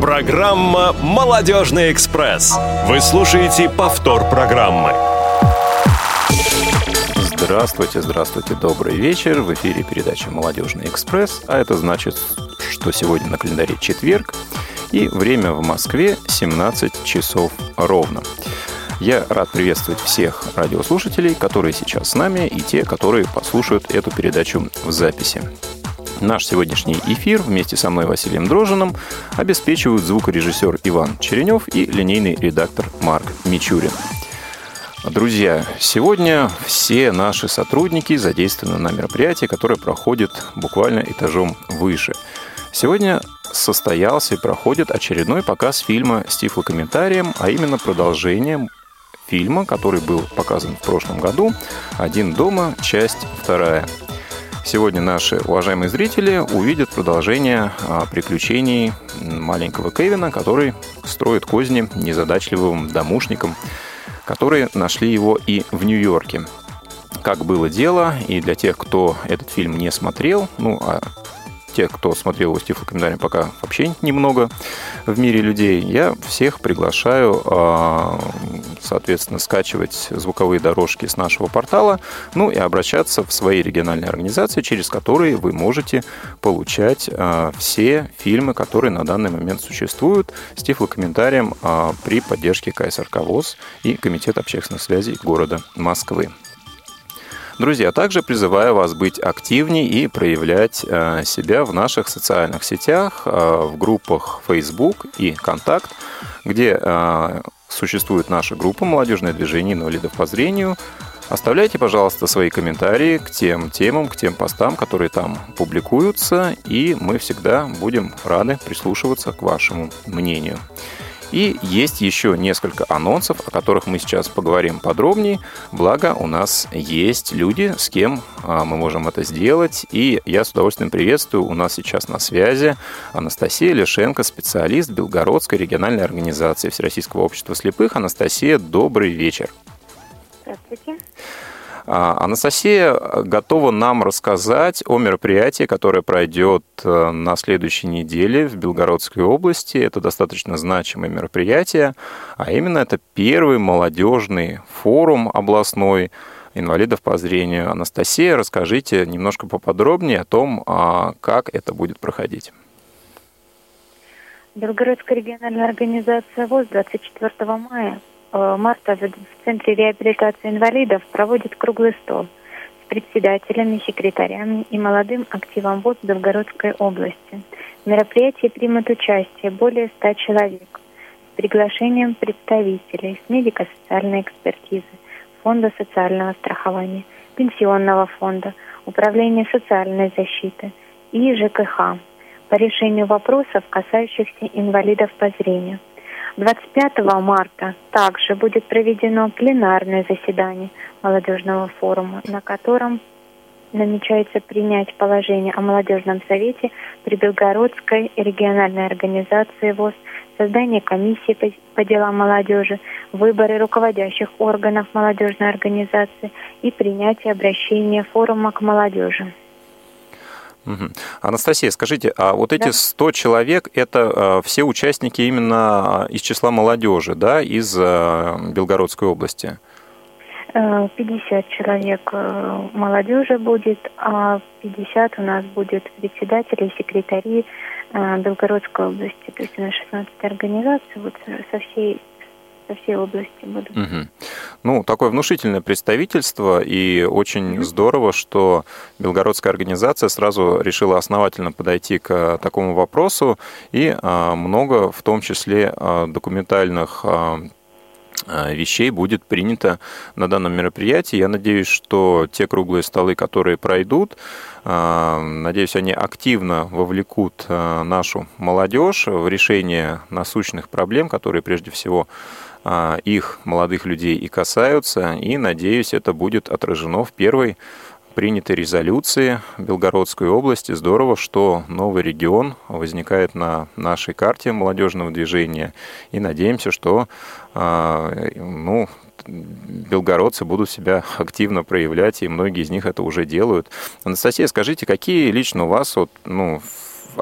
Программа «Молодежный экспресс». Вы слушаете повтор программы. Здравствуйте, здравствуйте, добрый вечер. В эфире передача «Молодежный экспресс», а это значит, что сегодня на календаре четверг, и время в Москве 17 часов ровно. Я рад приветствовать всех радиослушателей, которые сейчас с нами, и те, которые послушают эту передачу в записи. Наш сегодняшний эфир вместе со мной Василием Дрожиным обеспечивают звукорежиссер Иван Черенев и линейный редактор Марк Мичурин. Друзья, сегодня все наши сотрудники задействованы на мероприятии, которое проходит буквально этажом выше. Сегодня состоялся и проходит очередной показ фильма с тифлокомментарием, а именно продолжением фильма, который был показан в прошлом году «Один дома. Часть вторая». Сегодня наши уважаемые зрители увидят продолжение а, приключений маленького Кевина, который строит козни незадачливым домушникам, которые нашли его и в Нью-Йорке. Как было дело, и для тех, кто этот фильм не смотрел, ну, а тех, кто смотрел его с тифлокомментарием, пока вообще немного в мире людей, я всех приглашаю, а, соответственно, скачивать звуковые дорожки с нашего портала, ну и обращаться в свои региональные организации, через которые вы можете получать а, все фильмы, которые на данный момент существуют, с тифлокомментарием а, при поддержке КСРК ВОЗ и Комитета общественных связей города Москвы. Друзья, также призываю вас быть активнее и проявлять э, себя в наших социальных сетях, э, в группах Facebook и Контакт, где э, существует наша группа «Молодежное движение инвалидов по зрению», Оставляйте, пожалуйста, свои комментарии к тем темам, к тем постам, которые там публикуются, и мы всегда будем рады прислушиваться к вашему мнению. И есть еще несколько анонсов, о которых мы сейчас поговорим подробнее. Благо, у нас есть люди, с кем а, мы можем это сделать. И я с удовольствием приветствую. У нас сейчас на связи Анастасия Лешенко, специалист Белгородской региональной организации Всероссийского общества слепых. Анастасия, добрый вечер. Здравствуйте. А, Анастасия готова нам рассказать о мероприятии, которое пройдет э, на следующей неделе в Белгородской области. Это достаточно значимое мероприятие, а именно это первый молодежный форум областной инвалидов по зрению. Анастасия, расскажите немножко поподробнее о том, а, как это будет проходить. Белгородская региональная организация ВОЗ 24 мая Э, марта в Центре реабилитации инвалидов проводит круглый стол с председателями, секретарями и молодым активом ВОЗ Белгородской области. В мероприятии примут участие более 100 человек с приглашением представителей с медико-социальной экспертизы, Фонда социального страхования, Пенсионного фонда, Управления социальной защиты и ЖКХ по решению вопросов, касающихся инвалидов по зрению – 25 марта также будет проведено пленарное заседание молодежного форума, на котором намечается принять положение о молодежном совете при Белгородской региональной организации ВОЗ, создание комиссии по, по делам молодежи, выборы руководящих органов молодежной организации и принятие обращения форума к молодежи. Угу. Анастасия, скажите, а вот эти да. 100 человек, это э, все участники именно из числа молодежи, да, из э, Белгородской области? 50 э, человек молодежи будет, а 50 у нас будет председатели, секретари Белгородской области. То есть у нас 16 организаций вот со всей со всей области будут. Угу. Ну, такое внушительное представительство, и очень угу. здорово, что белгородская организация сразу решила основательно подойти к такому вопросу, и а, много, в том числе, а, документальных вещей будет принято на данном мероприятии. Я надеюсь, что те круглые столы, которые пройдут, надеюсь, они активно вовлекут нашу молодежь в решение насущных проблем, которые прежде всего их, молодых людей, и касаются. И, надеюсь, это будет отражено в первой принятой резолюции Белгородской области. Здорово, что новый регион возникает на нашей карте молодежного движения. И надеемся, что а, ну, белгородцы будут себя активно проявлять, и многие из них это уже делают. Анастасия, скажите, какие лично у вас вот, ну,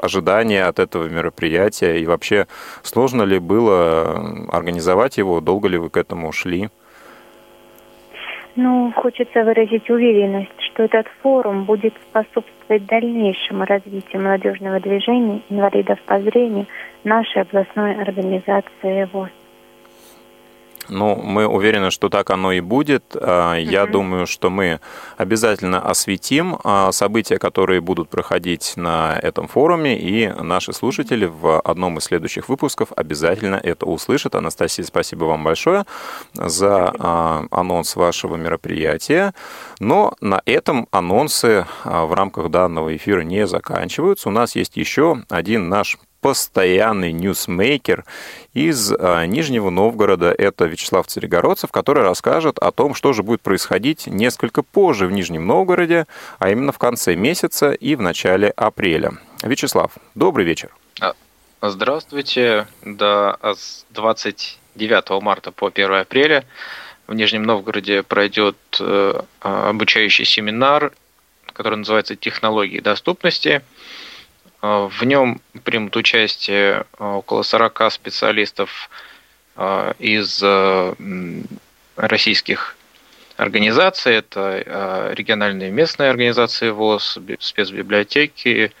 ожидания от этого мероприятия? И вообще, сложно ли было организовать его? Долго ли вы к этому шли? Ну, хочется выразить уверенность, что этот форум будет способствовать дальнейшему развитию молодежного движения инвалидов по зрению нашей областной организации ВОЗ. Ну, мы уверены, что так оно и будет. А, я mm думаю, что мы обязательно осветим а, события, которые будут проходить на этом форуме, и наши слушатели в одном из следующих выпусков обязательно это услышат. Анастасия, спасибо вам большое за а, анонс вашего мероприятия. Но на этом анонсы в рамках данного эфира не заканчиваются. У нас есть еще один наш постоянный ньюсмейкер из а, Нижнего Новгорода. Это Вячеслав Царегородцев, который расскажет о том, что же будет происходить несколько позже в Нижнем Новгороде, а именно в конце месяца и в начале апреля. Вячеслав, добрый вечер. А, здравствуйте. Да, с 29 марта по 1 апреля в Нижнем Новгороде пройдет э, обучающий семинар, который называется «Технологии доступности». А, в нем примут участие а, около 40 специалистов а, из российских организаций. Это региональные местные организации ВОЗ, спецбиблиотеки,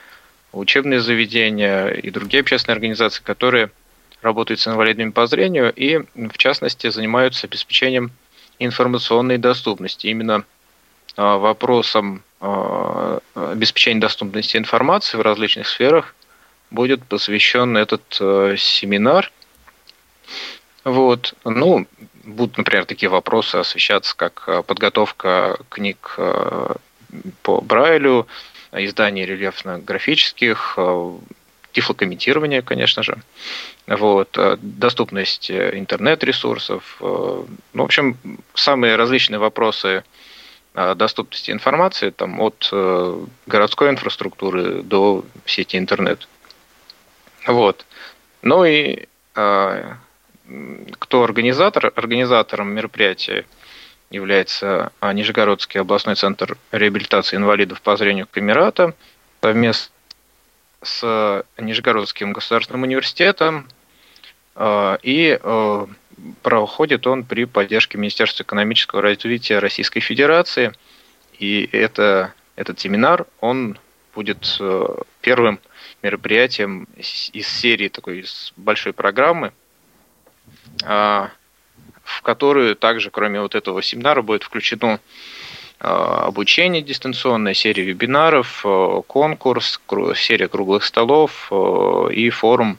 учебные заведения и другие общественные организации, которые работают с инвалидами по зрению и, в частности, занимаются обеспечением информационной доступности. Именно вопросом обеспечения доступности информации в различных сферах будет посвящен этот э, семинар. Вот. Ну, будут, например, такие вопросы освещаться, как э, подготовка книг по Брайлю, издание рельефно-графических, тифлокомментирование, конечно же, вот, доступность интернет-ресурсов. Ну, в общем, самые различные вопросы – доступности информации там, от э, городской инфраструктуры до сети интернет. Вот. Ну и э, кто организатор? Организатором мероприятия является а, Нижегородский областной центр реабилитации инвалидов по зрению Камерата совместно с Нижегородским государственным университетом э, и проходит он при поддержке Министерства экономического развития Российской Федерации. И это, этот семинар, он будет э, первым мероприятием из серии такой из большой программы, а, в которую также, кроме вот этого семинара, будет включено а, обучение дистанционное, серия вебинаров, э, конкурс, серия круглых столов э, и форум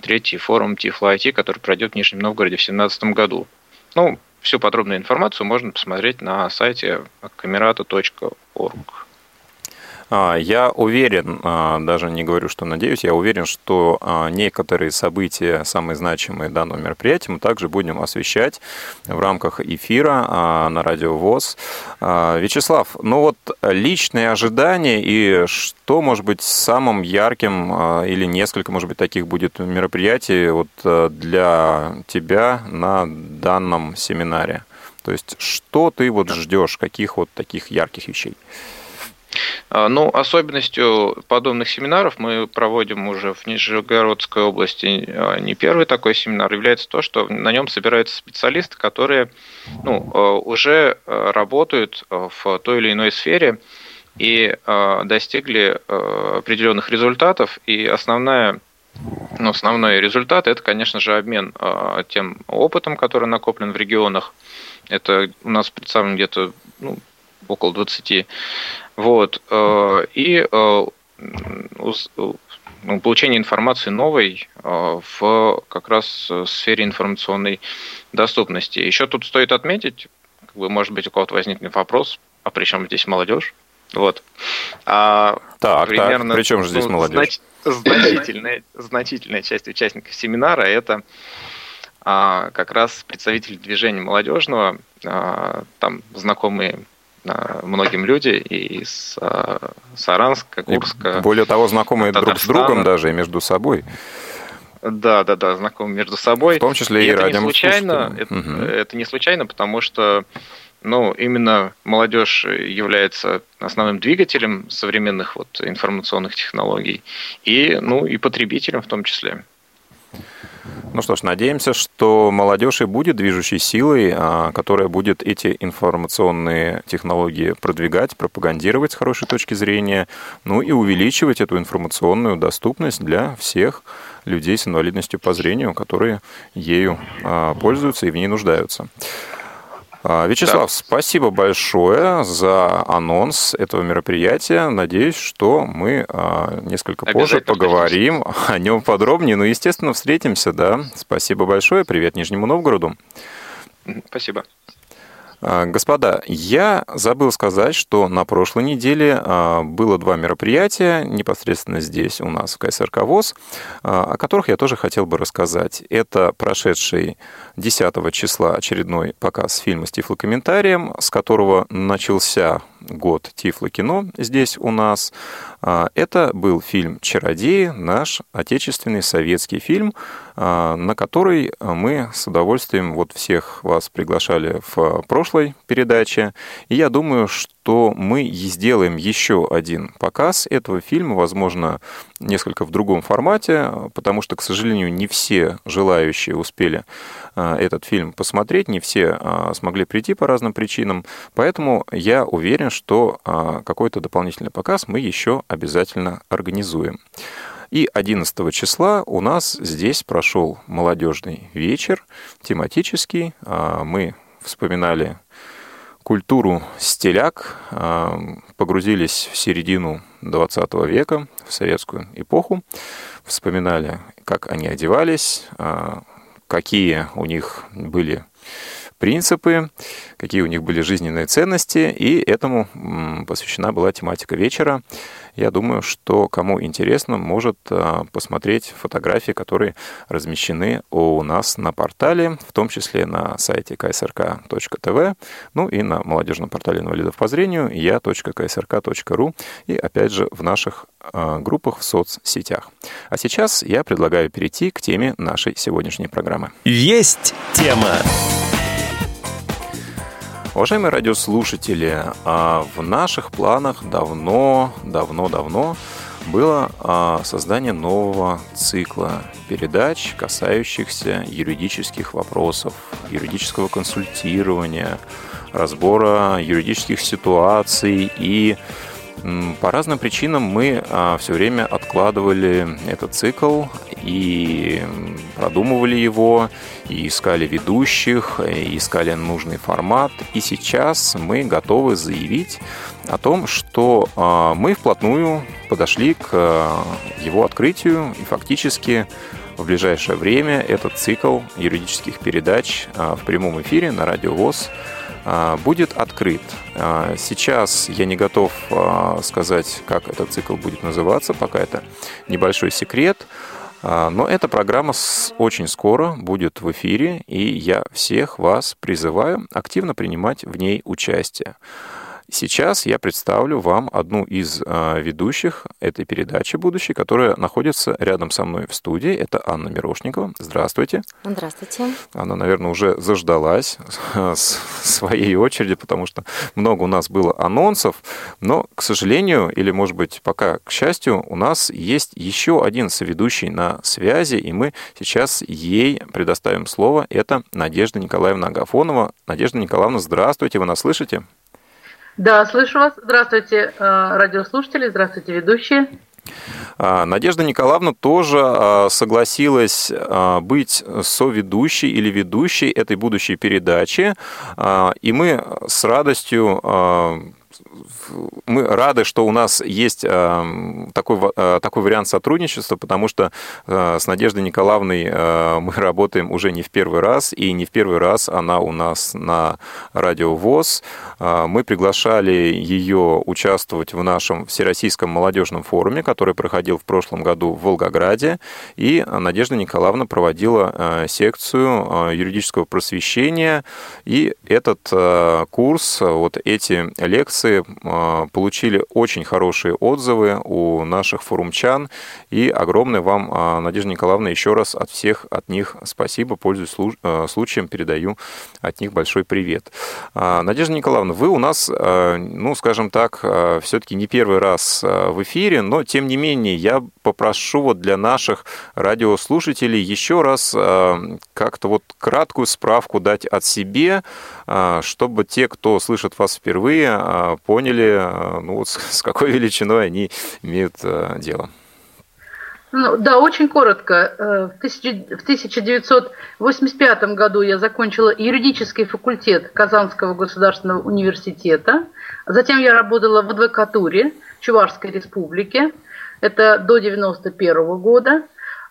третий форум Тифло IT, который пройдет в Нижнем Новгороде в 2017 году. Ну, всю подробную информацию можно посмотреть на сайте камерата.орг. А, я уверен, а, даже не говорю, что надеюсь, я уверен, что а, некоторые события, самые значимые данного мероприятия, мы также будем освещать в рамках эфира на Радио ВОЗ. Вячеслав, ну вот личные ожидания и что может быть самым ярким или несколько, может быть, таких будет мероприятий вот для тебя на данном семинаре? То есть что ты вот ждешь, каких вот таких ярких вещей? А, ну, особенностью подобных семинаров мы проводим уже в Нижегородской области а, не первый такой семинар, является то, что на нем собираются специалисты, которые ну, а, уже работают в той или иной сфере и достигли определенных результатов. И основная ну, основной результат это, конечно же, обмен тем опытом, который накоплен в регионах. Это у нас представлено где-то ну, около 20 вот. Э, и э, ну, получение информации новой э, в как раз сфере информационной доступности. Еще тут стоит отметить, как бы, может быть, у кого-то возникнет вопрос, а при чем здесь молодежь? Вот. А так, примерно, так, при чем же здесь ну, молодежь? Значительная, значительная часть участников семинара это а, как раз представители движения молодежного, а, там знакомые многим люди и из а, Саранска, Курска. И более того, знакомые друг с другом даже и между собой. Да, да, да, знакомы между собой. В том числе и, и это не случайно. Это, угу. это не случайно, потому что Ну, именно молодежь является основным двигателем современных вот информационных технологий и, ну, и потребителем в том числе. Ну что ж, надеемся, что молодежь и будет движущей силой, а, которая будет эти информационные технологии продвигать, пропагандировать с хорошей точки зрения, ну и увеличивать эту информационную доступность для всех людей с инвалидностью по зрению, которые ею а, пользуются и в ней нуждаются. А, Вячеслав, да. спасибо большое за анонс этого мероприятия. Надеюсь, что мы а, несколько позже поговорим о нем подробнее. Ну, естественно, встретимся, да. Спасибо большое. Привет Нижнему Новгороду. Спасибо. А, господа, я забыл сказать, что на прошлой неделе а, было два мероприятия непосредственно здесь у нас в КСРК ВОЗ, а, о которых я тоже хотел бы рассказать. Это прошедший 10 числа очередной показ фильма с тифлокомментарием, с которого начался год Тифло-кино здесь у нас. Это был фильм «Чародеи», наш отечественный советский фильм, на который мы с удовольствием вот всех вас приглашали в прошлой передаче. И я думаю, что что мы сделаем еще один показ этого фильма, возможно, несколько в другом формате, потому что, к сожалению, не все желающие успели а, этот фильм посмотреть, не все а, смогли прийти по разным причинам, поэтому я уверен, что а, какой-то дополнительный показ мы еще обязательно организуем. И 11 числа у нас здесь прошел молодежный вечер, тематический. Мы вспоминали культуру стиляк, а, погрузились в середину 20 века, в советскую эпоху, вспоминали, как они одевались, а, какие у них были принципы, какие у них были жизненные ценности, и этому посвящена была тематика вечера. Я думаю, что кому интересно, может а, посмотреть фотографии, которые размещены у нас на портале, в том числе на сайте ksrk.tv, ну и на молодежном портале инвалидов по зрению я.ksrk.ru и опять же в наших а, группах в соцсетях. А сейчас я предлагаю перейти к теме нашей сегодняшней программы. Есть тема! Уважаемые радиослушатели, а в наших планах давно, давно, давно было а, создание нового цикла передач, касающихся юридических вопросов, юридического консультирования, разбора юридических ситуаций и по разным причинам мы а, все время откладывали этот цикл и продумывали его, и искали ведущих, и искали нужный формат. И сейчас мы готовы заявить о том, что а, мы вплотную подошли к а, его открытию и фактически в ближайшее время этот цикл юридических передач в прямом эфире на Радио ВОЗ а, будет открыт. А, сейчас я не готов а, сказать, как этот цикл будет называться, пока это небольшой секрет. Но эта программа очень скоро будет в эфире, и я всех вас призываю активно принимать в ней участие. Сейчас я представлю вам одну из э, ведущих этой передачи будущей, которая находится рядом со мной в студии. Это Анна Мирошникова. Здравствуйте. Здравствуйте. Она, наверное, уже заждалась с своей очереди, потому что много у нас было анонсов. Но, к сожалению, или, может быть, пока к счастью, у нас есть еще один соведущий на связи, и мы сейчас ей предоставим слово. Это Надежда Николаевна Агафонова. Надежда Николаевна, здравствуйте, вы нас слышите? Да, слышу вас. Здравствуйте, э, радиослушатели, здравствуйте, ведущие. А, Надежда Николаевна тоже а, согласилась а, быть соведущей или ведущей этой будущей передачи, и мы с радостью мы рады, что у нас есть э, такой, э, такой вариант сотрудничества, потому что э, с Надеждой Николаевной мы работаем уже не в первый раз, и не в первый раз она у нас на радио ВОЗ. Мы приглашали ее участвовать в нашем Всероссийском молодежном форуме, который проходил в прошлом году в Волгограде, и Надежда Николаевна проводила секцию юридического просвещения, и этот курс, вот эти лекции подкасты получили очень хорошие отзывы у наших форумчан. И огромное вам, Надежда Николаевна, еще раз от всех от них спасибо. Пользуясь случаем, передаю от них большой привет. Надежда Николаевна, вы у нас, ну, скажем так, все-таки не первый раз в эфире, но тем не менее я попрошу вот для наших радиослушателей еще раз как-то вот краткую справку дать от себе, а, чтобы те, кто слышит вас впервые, а, поняли, а, ну, вот с какой величиной они имеют дело. Ну, да, очень коротко. Э, в 1985 году я закончила юридический факультет Казанского государственного университета. Затем я работала в адвокатуре Чувашской республики. Это до 1991 года.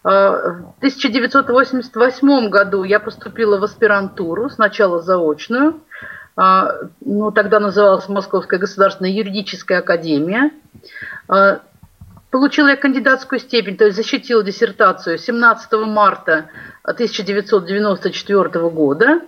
В 1988 году я поступила в аспирантуру, сначала заочную, ну, тогда называлась Московская государственная юридическая академия. А, получила я кандидатскую степень, то есть защитила диссертацию 17 марта 1994 года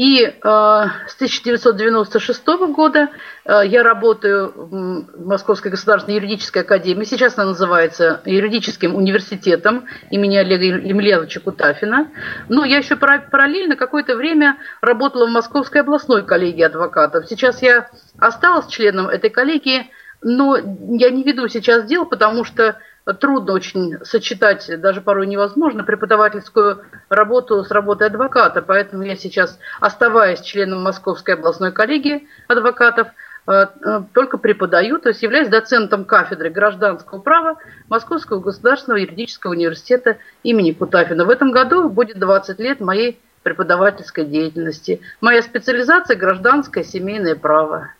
и э, с 1996 года э, я работаю в Московской государственной юридической академии. Сейчас она называется юридическим университетом имени Олега Емельяновича Кутафина. Но я еще параллельно какое-то время работала в Московской областной коллегии адвокатов. Сейчас я осталась членом этой коллегии, но я не веду сейчас дел, потому что трудно очень сочетать, даже порой невозможно, преподавательскую работу с работой адвоката. Поэтому я сейчас, оставаясь членом Московской областной коллегии адвокатов, э, э, только преподаю, то есть являюсь доцентом кафедры гражданского права Московского государственного юридического университета имени Кутафина. В этом году будет 20 лет моей преподавательской деятельности. Моя специализация – гражданское семейное право.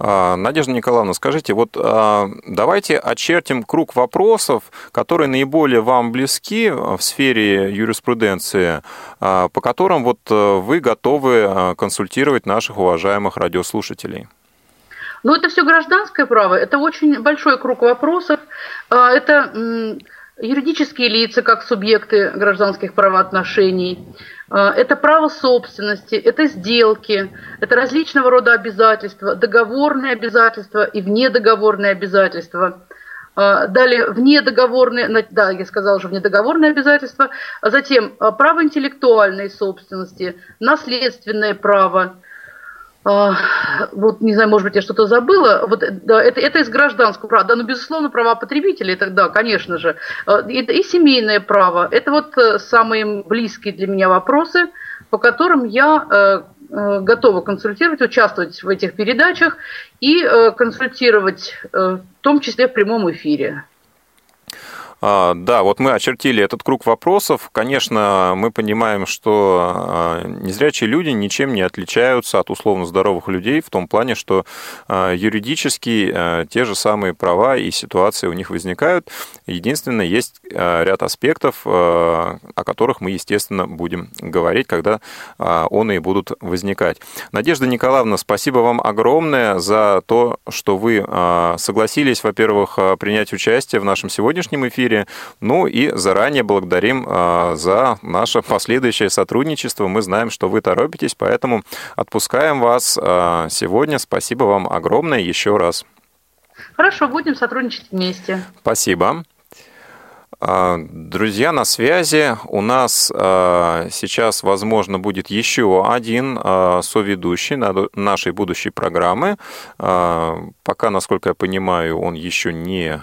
А, Надежда Николаевна, скажите, вот а, давайте очертим круг вопросов, которые наиболее вам близки в сфере юриспруденции, а, по которым вот вы готовы консультировать наших уважаемых радиослушателей. Ну, это все гражданское право, это очень большой круг вопросов. Это юридические лица как субъекты гражданских правоотношений, а, это право собственности, это сделки, это различного рода обязательства, договорные обязательства и внедоговорные обязательства. А, далее внедоговорные, да, я сказала уже внедоговорные обязательства, затем а, право интеллектуальной собственности, наследственное право, а, вот, не знаю, может быть, я что-то забыла, вот, да, это, это из гражданского права, да, ну, безусловно, права потребителей, это, да, конечно же, а, и, и семейное право, это вот э, самые близкие для меня вопросы, по которым я э, э, готова консультировать, участвовать в этих передачах и консультировать, в том числе в прямом эфире. А, да, вот мы очертили этот круг вопросов. Конечно, мы понимаем, что а, незрячие люди ничем не отличаются от условно здоровых людей в том плане, что а, юридически те же самые права и ситуации у них возникают. Единственное, есть ряд аспектов, о которых мы, естественно, будем говорить, когда он и будут возникать. Надежда Николаевна, спасибо вам огромное за то, что вы согласились, во-первых, принять участие в нашем сегодняшнем эфире, эфире. Ну и заранее благодарим а, за наше последующее сотрудничество. Мы знаем, что вы торопитесь, поэтому отпускаем вас а, сегодня. Спасибо вам огромное еще раз. Хорошо, будем сотрудничать вместе. Спасибо. А, друзья, на связи. У нас а, сейчас, возможно, будет еще один а, соведущий нашей будущей программы. Пока, насколько я понимаю, он еще не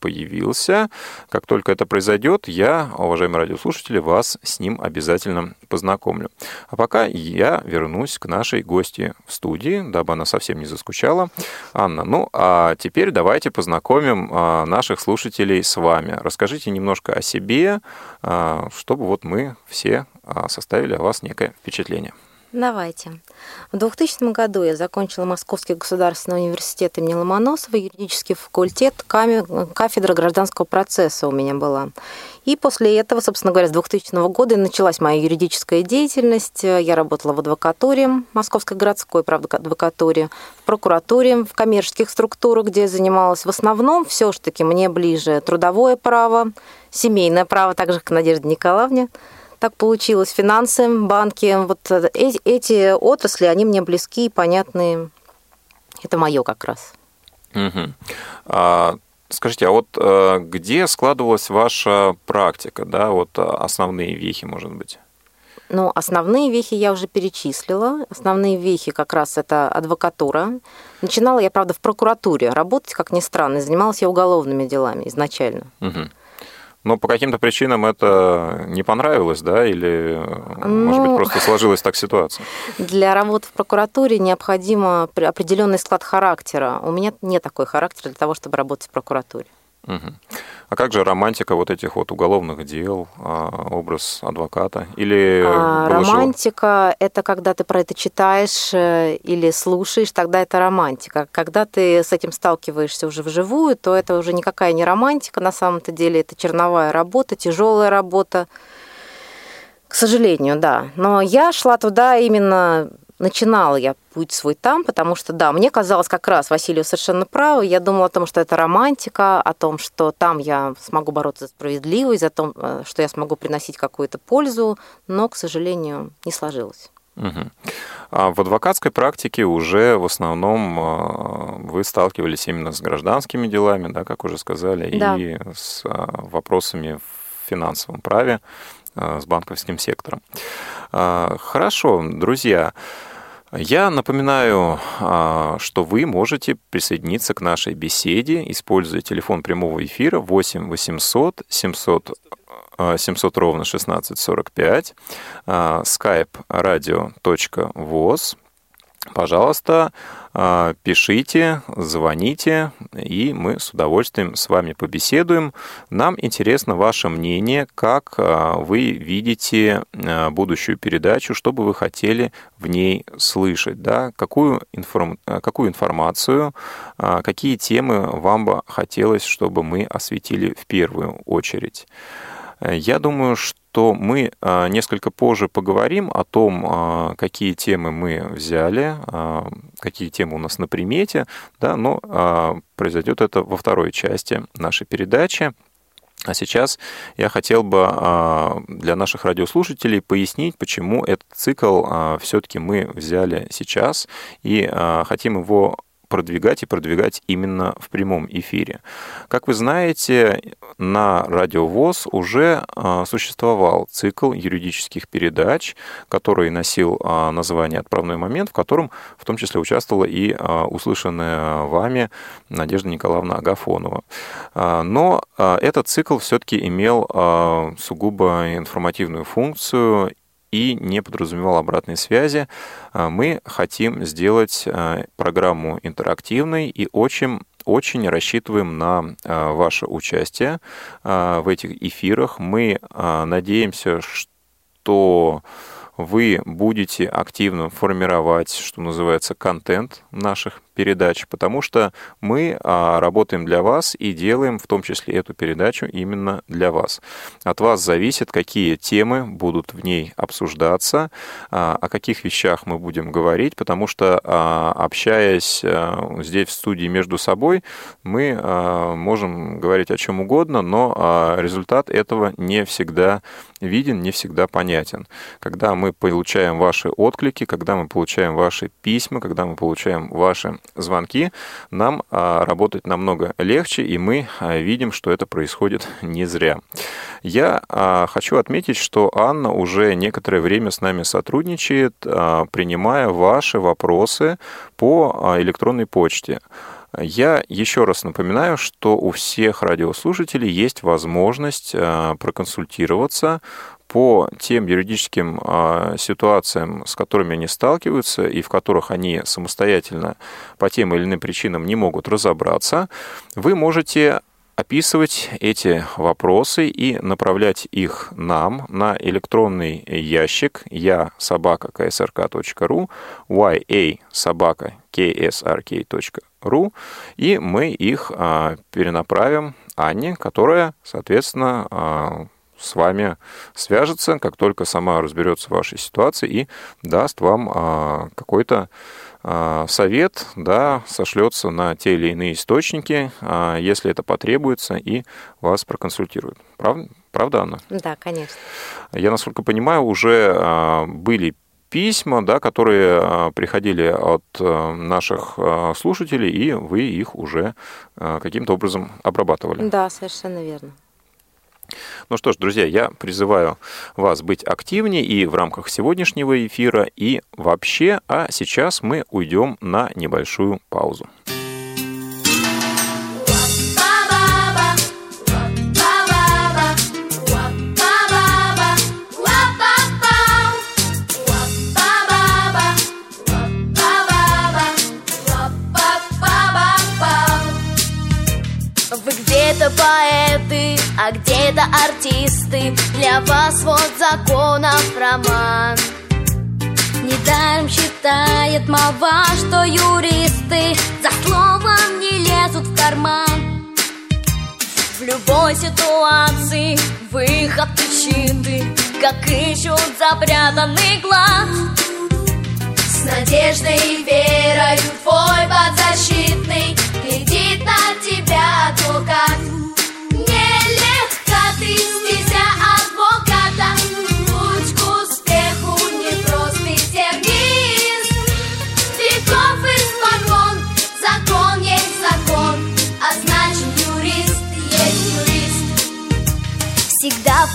появился. Как только это произойдет, я, уважаемые радиослушатели, вас с ним обязательно познакомлю. А пока я вернусь к нашей гости в студии, дабы она совсем не заскучала. Анна, ну а теперь давайте познакомим наших слушателей с вами. Расскажите расскажите немножко о себе, а, чтобы вот мы все а, составили о вас некое впечатление. Давайте. В 2000 году я закончила Московский государственный университет имени Ломоносова, юридический факультет, кафедра гражданского процесса у меня была. И после этого, собственно говоря, с 2000 года началась моя юридическая деятельность. Я работала в адвокатуре, Московской городской, правда, адвокатуре, в прокуратуре, в коммерческих структурах, где я занималась. В основном все ж таки мне ближе трудовое право, семейное право, так же, как Надежда Николаевне так получилось, финансы, банки, вот эти, эти отрасли, они мне близки и понятны Это мое как раз. Угу. А, скажите, а вот а, где складывалась ваша практика, да, вот основные вехи, может быть? Ну, основные вехи я уже перечислила. Основные вехи как раз это адвокатура. Начинала я, правда, в прокуратуре работать, как ни странно. Занималась я уголовными делами изначально. Угу. Но по каким-то причинам это не понравилось, да, или, ну, может быть, ну, просто сложилась так ситуация? Для работы в прокуратуре необходимо определенный склад характера. У меня нет такой характера для того, чтобы работать в прокуратуре. Угу. А как же романтика вот этих вот уголовных дел, а, образ адвоката? Или а, романтика – это когда ты про это читаешь э, или слушаешь, тогда это романтика. Когда ты с этим сталкиваешься уже вживую, то это уже никакая не романтика, на самом-то деле это черновая работа, тяжелая работа. К сожалению, да. Но я шла туда именно начинала я путь свой там, потому что, да, мне казалось как раз, Василию совершенно право, я думала о том, что это романтика, о том, что там я смогу бороться за справедливость, о том, э, что я смогу приносить какую-то пользу, но, к сожалению, не сложилось. Угу. А в адвокатской практике уже в основном э, вы сталкивались именно с гражданскими делами, да, как уже сказали, да. и с э, вопросами в финансовом праве, с банковским сектором. Хорошо, друзья. Я напоминаю, а, что вы можете присоединиться к нашей беседе, используя телефон прямого эфира 8 800 700 700 ровно 1645, skype radio.voz, Пожалуйста, пишите, звоните, и мы с удовольствием с вами побеседуем. Нам интересно ваше мнение, как а, вы видите а, будущую передачу, что бы вы хотели в ней слышать, да? какую, информ... какую информацию, какие темы вам бы хотелось, чтобы мы осветили в первую очередь. Я думаю, что мы а, несколько позже поговорим о том, а, какие темы мы взяли, какие темы у нас на примете, да, но произойдет это во второй части нашей передачи. А сейчас я хотел бы для наших радиослушателей пояснить, почему этот цикл все-таки мы взяли сейчас и хотим его продвигать и продвигать именно в прямом эфире. Как вы знаете, на Радио ВОЗ уже а, существовал цикл юридических передач, который носил а, название «Отправной момент», в котором в том числе участвовала и а, услышанная вами Надежда Николаевна Агафонова. Но этот цикл все-таки имел сугубо информативную функцию и не подразумевал обратной связи. А, мы хотим сделать а, программу интерактивной и очень очень рассчитываем на а, ваше участие в этих эфирах. Мы надеемся, что вы будете активно формировать, что называется, контент наших передач, потому что мы а, работаем для вас и делаем в том числе эту передачу именно для вас. От вас зависит, какие темы будут в ней обсуждаться, а, о каких вещах мы будем говорить, потому что а, общаясь здесь в студии между собой, мы можем говорить о чем угодно, но результат этого не всегда виден, не всегда понятен. Когда мы получаем ваши отклики, когда мы получаем ваши письма, когда мы получаем ваши звонки, нам а, работать намного легче, и мы а, видим, что это происходит не зря. Я а, хочу отметить, что Анна уже некоторое время с нами сотрудничает, принимая ваши вопросы по электронной почте. Я еще раз напоминаю, что у всех радиослушателей есть возможность проконсультироваться по тем юридическим а, ситуациям, с которыми они сталкиваются и в которых они самостоятельно по тем или иным причинам не могут разобраться, вы можете описывать эти вопросы и направлять их нам на электронный ящик я собака ksrk.ru, ya собака ksrk.ru, и мы их а, перенаправим Анне, которая, соответственно, а, с вами свяжется, как только сама разберется в вашей ситуации и даст вам а, какой-то а, совет, да, сошлется на те или иные источники, а, если это потребуется, и вас проконсультирует. Правда, правда Анна? Да, конечно. Я, насколько понимаю, уже были письма, да, которые приходили от наших слушателей, и вы их уже каким-то образом обрабатывали. Да, совершенно верно. Ну что ж, друзья, я призываю вас быть активнее и в рамках сегодняшнего эфира, и вообще, а сейчас мы уйдем на небольшую паузу. А где-то артисты? Для вас вот законов роман. Недаром считает молва, что юристы За словом не лезут в карман. В любой ситуации выход ищиты Как ищут запрятанный глаз. С надеждой и верой твой подзащитный Глядит на тебя адвокат Нелегко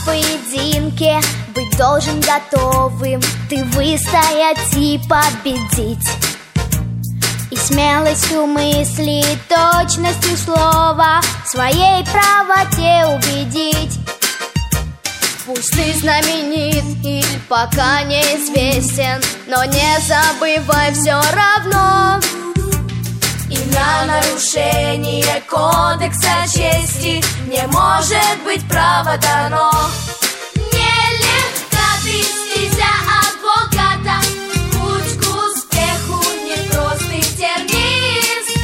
поединке быть должен готовым. Ты выстоять и победить. И смелостью мысли, точностью слова Своей правоте убедить. Пусть ты знаменит или пока неизвестен Но не забывай все равно И на нарушение кодекса чести Не может быть право дано Нелегко ты стезя адвоката. Путь к успеху непростый тернист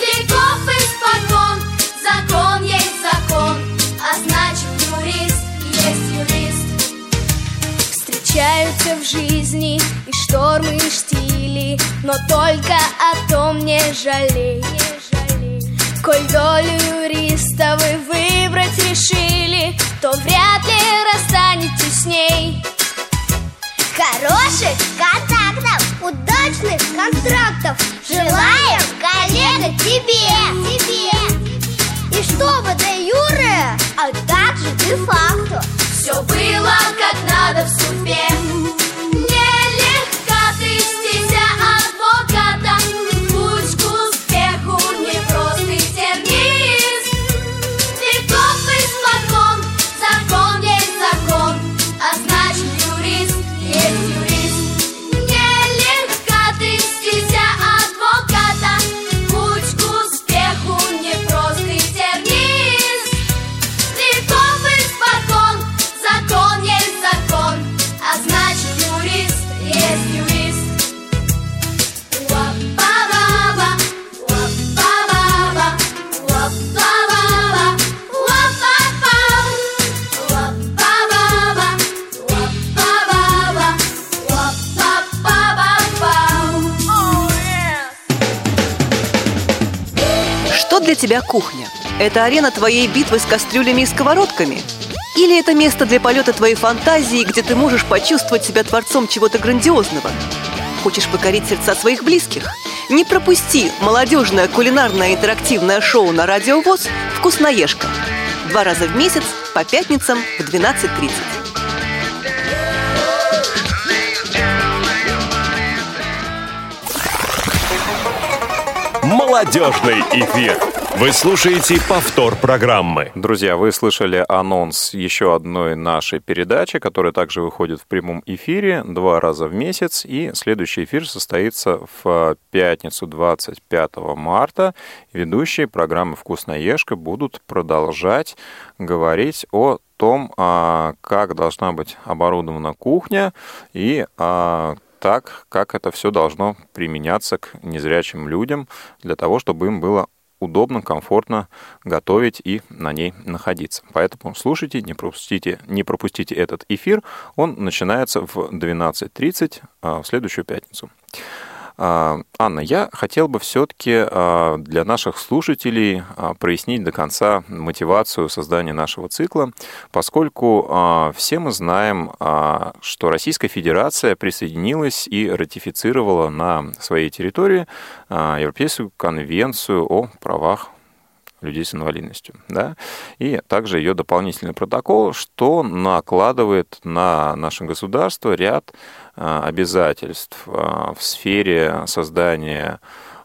Веков испокон Закон есть закон А значит юрист есть юрист. Встречаются в жизни и штормы, и штили Но только о том не жалей. Коль долю юриста вы выбрать решили То вряд ли расстанетесь с ней. Хороших контактов, удачных контрактов Желаем, коллега, тебе, тебе И чтобы до Юры, а также де-факто. Все было как надо в судьбе тебя кухня? Это арена твоей битвы с кастрюлями и сковородками? Или это место для полета твоей фантазии, где ты можешь почувствовать себя творцом чего-то грандиозного? Хочешь покорить сердца своих близких? Не пропусти молодежное кулинарное интерактивное шоу на Радио ВОЗ «Вкусноежка». Два раза в месяц по пятницам в 12.30. Молодежный эфир. Вы слушаете повтор программы. Друзья, вы слышали анонс еще одной нашей передачи, которая также выходит в прямом эфире два раза в месяц. И следующий эфир состоится в пятницу 25 марта. Ведущие программы «Вкусноежка» будут продолжать говорить о том, а, как должна быть оборудована кухня и а, так, как это все должно применяться к незрячим людям для того, чтобы им было удобно, комфортно готовить и на ней находиться. Поэтому слушайте, не пропустите, не пропустите этот эфир. Он начинается в 12.30 а, в следующую пятницу. А, Анна, я хотел бы все-таки а, для наших слушателей а, прояснить до конца мотивацию создания нашего цикла, поскольку все мы знаем, что Российская Федерация присоединилась и ратифицировала на своей территории Европейскую конвенцию о правах людей с инвалидностью. Да? И также ее дополнительный протокол, что накладывает на наше государство ряд а, обязательств а, в сфере создания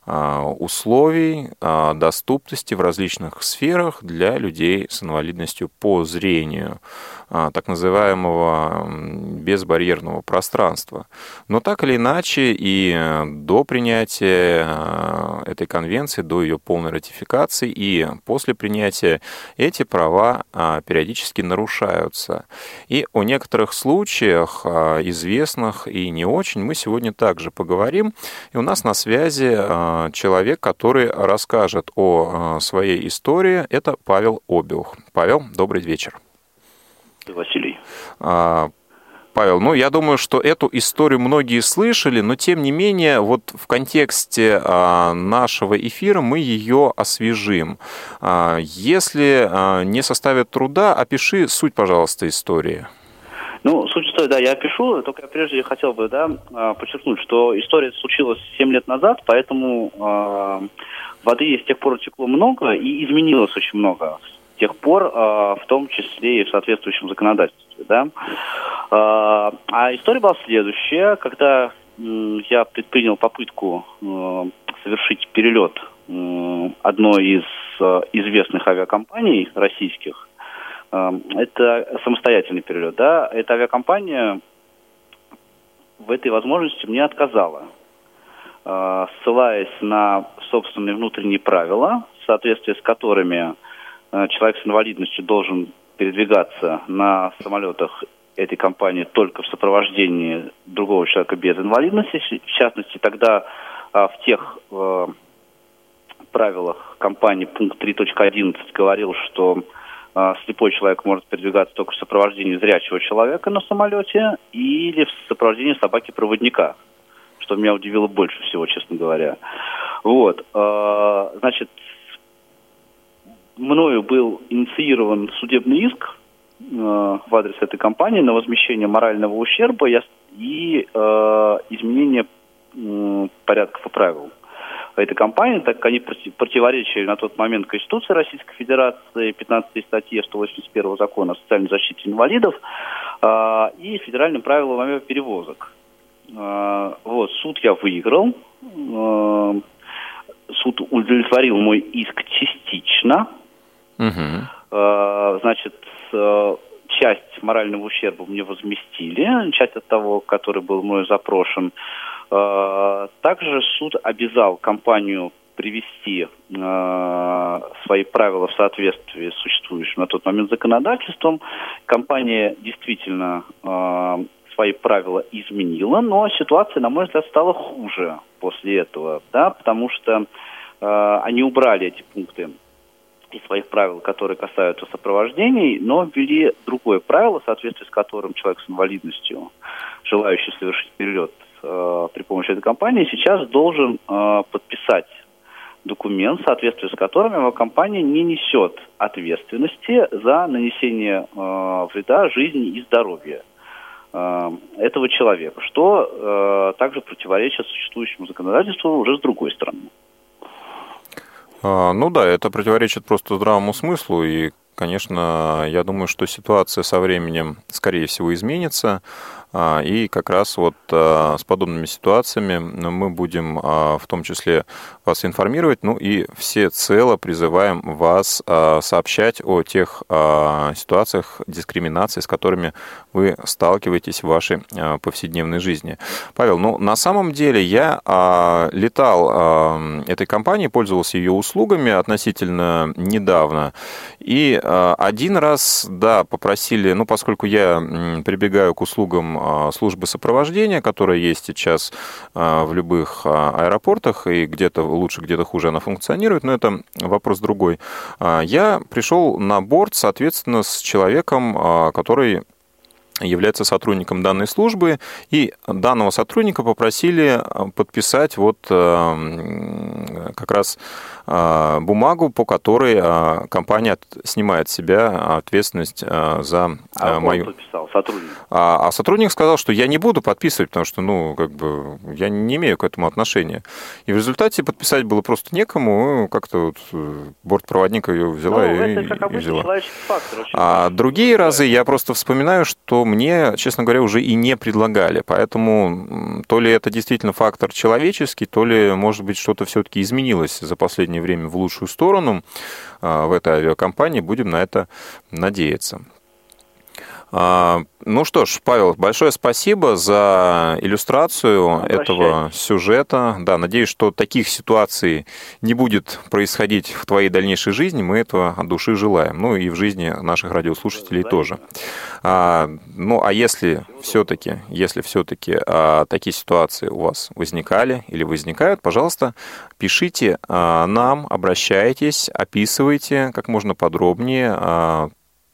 а, условий доступности в различных сферах для людей с инвалидностью по зрению. А, так называемого безбарьерного пространства. Но так или иначе и до принятия а, этой конвенции, до ее полной ратификации и после принятия эти права а, периодически нарушаются. И о некоторых случаях, известных и не очень, мы сегодня также поговорим. И у нас на связи человек, который расскажет о своей истории. Это Павел Обиух. Павел, добрый вечер. Василий. А, Павел, ну я думаю, что эту историю многие слышали, но тем не менее, вот в контексте а, нашего эфира мы ее освежим. А, если а, не составит труда, опиши суть, пожалуйста, истории. Ну, суть истории, да, я опишу, только я прежде хотел бы, да, а, подчеркнуть, что история случилась 7 лет назад, поэтому э, воды с тех пор утекло много и изменилось очень много тех пор, а, в том числе и в соответствующем законодательстве. Да? А, а история была следующая, когда я предпринял попытку э, совершить перелет одной из известных авиакомпаний российских. Это самостоятельный перелет, да. Эта авиакомпания в этой возможности мне отказала, ссылаясь на собственные внутренние правила, в соответствии с которыми человек с инвалидностью должен передвигаться на самолетах этой компании только в сопровождении другого человека без инвалидности. В частности, тогда а, в тех э, правилах компании пункт 3.11 говорил, что э, слепой человек может передвигаться только в сопровождении зрячего человека на самолете или в сопровождении собаки-проводника, что меня удивило больше всего, честно говоря. Вот, э, значит, мною был инициирован судебный иск э, в адрес этой компании на возмещение морального ущерба и э, изменение э, порядков и правил этой компании, так как они противоречили на тот момент Конституции Российской Федерации, 15 статье 181 закона о социальной защите инвалидов э, и федеральным правилам авиаперевозок. Э, вот, суд я выиграл. Э, суд удовлетворил мой иск частично. Угу. Значит, э, часть морального ущерба мне возместили, часть от того, который был мной запрошен. Э, также суд обязал компанию привести э, свои правила в соответствии с существующим на тот момент законодательством. Компания действительно э, свои правила изменила, но ситуация, на мой взгляд, стала хуже после этого, да, потому что э, они убрали эти пункты своих правил, которые касаются сопровождений, но ввели другое правило, в соответствии с которым человек с инвалидностью, желающий совершить перелет э, при помощи этой компании, сейчас должен э, подписать документ, в соответствии с которым его компания не несет ответственности за нанесение э, вреда жизни и здоровью э, этого человека, что э, также противоречит существующему законодательству уже с другой стороны. Ну да, это противоречит просто здравому смыслу, и, конечно, я думаю, что ситуация со временем, скорее всего, изменится. А, и как раз вот а, с подобными ситуациями мы будем в том числе вас информировать, ну и все цело призываем вас сообщать о тех ситуациях дискриминации, с которыми вы сталкиваетесь в вашей повседневной жизни. Павел, ну на самом деле я летал этой компанией, пользовался ее услугами относительно недавно, и один раз, да, попросили, ну поскольку я прибегаю к услугам а, службы сопровождения, которая есть сейчас а, в любых а, аэропортах, и где-то лучше, где-то хуже она функционирует, но это вопрос другой. Я пришел на борт, соответственно, с человеком, который является сотрудником данной службы, и данного сотрудника попросили подписать вот как раз а, бумагу, по которой компания снимает с себя ответственность за а мою... подписал? Сотрудник? А, а сотрудник сказал, что я не буду подписывать, потому что, ну, как бы, я не имею к этому отношения. И в результате подписать было просто некому, как-то вот э, бортпроводник ее взяла ну, и, это, как и взяла. фактор. А другие разы я просто вспоминаю, что мне, честно говоря, уже и не предлагали. Поэтому то ли это действительно фактор человеческий, то ли, может быть, что-то все-таки изменилось за последнее время в лучшую сторону а, в этой авиакомпании. Будем на это надеяться. А, ну что ж, Павел, большое спасибо за иллюстрацию этого сюжета. Да, надеюсь, что таких ситуаций не будет происходить в твоей дальнейшей жизни. Мы этого от души желаем. Ну и в жизни наших радиослушателей тоже. А, ну а если все-таки, если все-таки а, такие ситуации у вас возникали или возникают, пожалуйста, пишите а, нам, обращайтесь, описывайте как можно подробнее а,